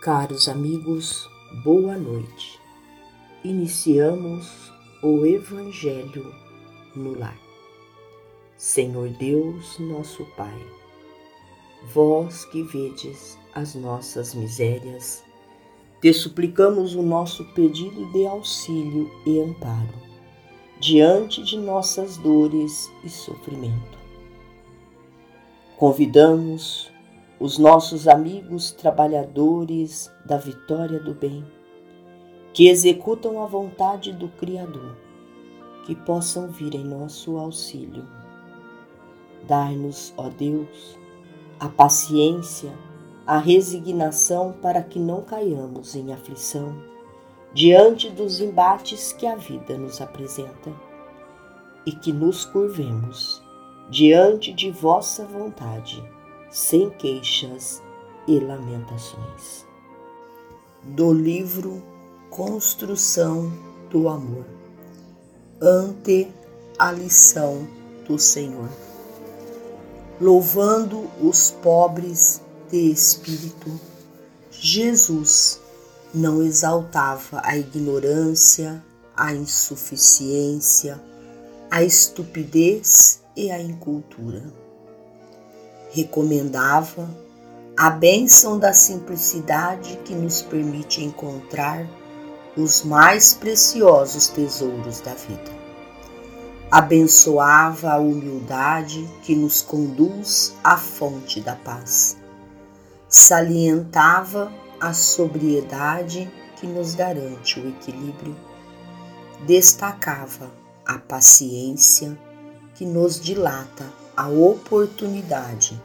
Caros amigos, boa noite. Iniciamos o Evangelho no lar. Senhor Deus, nosso Pai, vós que vedes as nossas misérias, te suplicamos o nosso pedido de auxílio e amparo diante de nossas dores e sofrimento. Convidamos os nossos amigos trabalhadores da vitória do bem, que executam a vontade do Criador, que possam vir em nosso auxílio. Dar-nos, ó Deus, a paciência, a resignação para que não caiamos em aflição diante dos embates que a vida nos apresenta e que nos curvemos diante de vossa vontade sem queixas e lamentações. Do livro Construção do Amor, ante a lição do Senhor, louvando os pobres de espírito, Jesus não exaltava a ignorância, a insuficiência, a estupidez e a incultura recomendava a bênção da simplicidade que nos permite encontrar os mais preciosos tesouros da vida. Abençoava a humildade que nos conduz à fonte da paz. Salientava a sobriedade que nos garante o equilíbrio. Destacava a paciência que nos dilata a oportunidade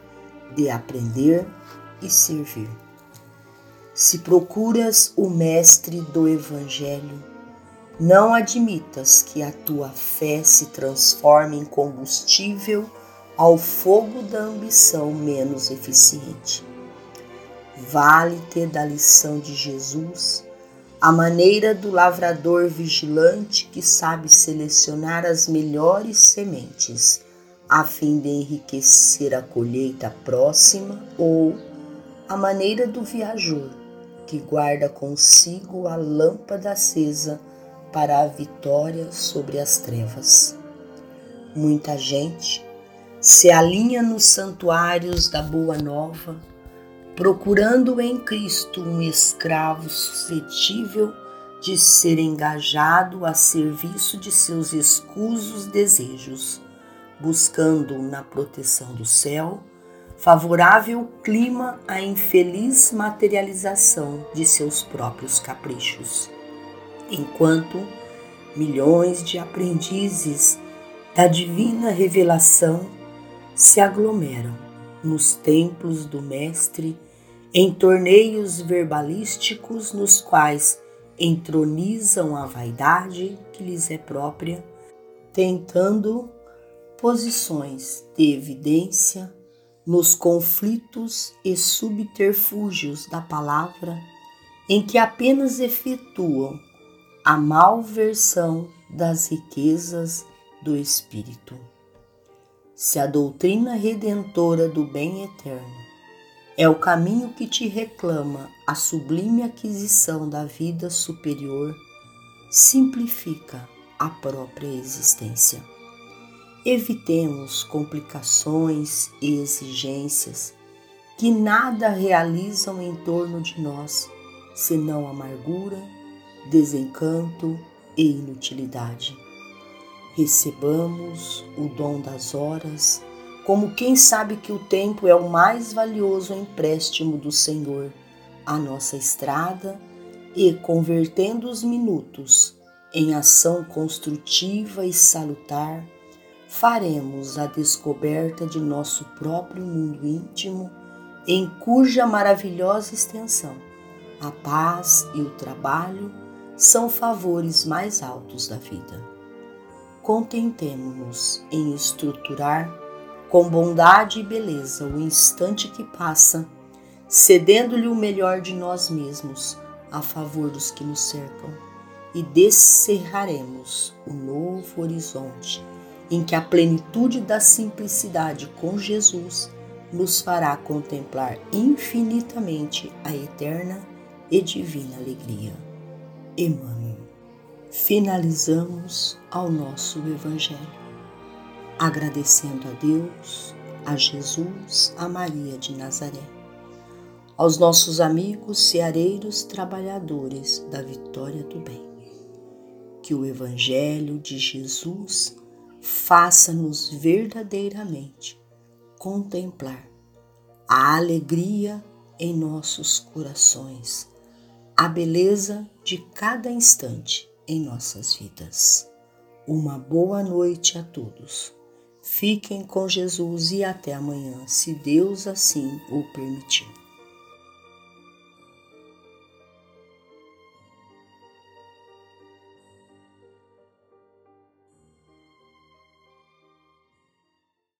de aprender e servir. Se procuras o Mestre do Evangelho, não admitas que a tua fé se transforme em combustível ao fogo da ambição menos eficiente. Vale-te da lição de Jesus, a maneira do lavrador vigilante que sabe selecionar as melhores sementes a fim de enriquecer a colheita próxima, ou a maneira do viajor que guarda consigo a lâmpada acesa para a vitória sobre as trevas. Muita gente se alinha nos santuários da Boa Nova, procurando em Cristo um escravo suscetível de ser engajado a serviço de seus escusos desejos buscando na proteção do céu favorável clima à infeliz materialização de seus próprios caprichos. Enquanto milhões de aprendizes da divina revelação se aglomeram nos templos do Mestre em torneios verbalísticos nos quais entronizam a vaidade que lhes é própria, tentando posições de evidência nos conflitos e subterfúgios da palavra em que apenas efetuam a malversão das riquezas do espírito. Se a doutrina redentora do bem eterno é o caminho que te reclama a sublime aquisição da vida superior, simplifica a própria existência. Evitemos complicações e exigências que nada realizam em torno de nós, senão amargura, desencanto e inutilidade. Recebamos o dom das horas, como quem sabe que o tempo é o mais valioso empréstimo do Senhor à nossa estrada e convertendo os minutos em ação construtiva e salutar faremos a descoberta de nosso próprio mundo íntimo, em cuja maravilhosa extensão a paz e o trabalho são favores mais altos da vida. Contentemo-nos em estruturar com bondade e beleza o instante que passa, cedendo-lhe o melhor de nós mesmos a favor dos que nos cercam, e descerraremos o novo horizonte em que a plenitude da simplicidade com Jesus nos fará contemplar infinitamente a eterna e divina alegria. Emmanuel. Finalizamos ao nosso Evangelho, agradecendo a Deus, a Jesus, a Maria de Nazaré, aos nossos amigos ceareiros trabalhadores da vitória do bem. Que o Evangelho de Jesus faça-nos verdadeiramente contemplar a alegria em nossos corações, a beleza de cada instante em nossas vidas. Uma boa noite a todos. Fiquem com Jesus e até amanhã, se Deus assim o permitir.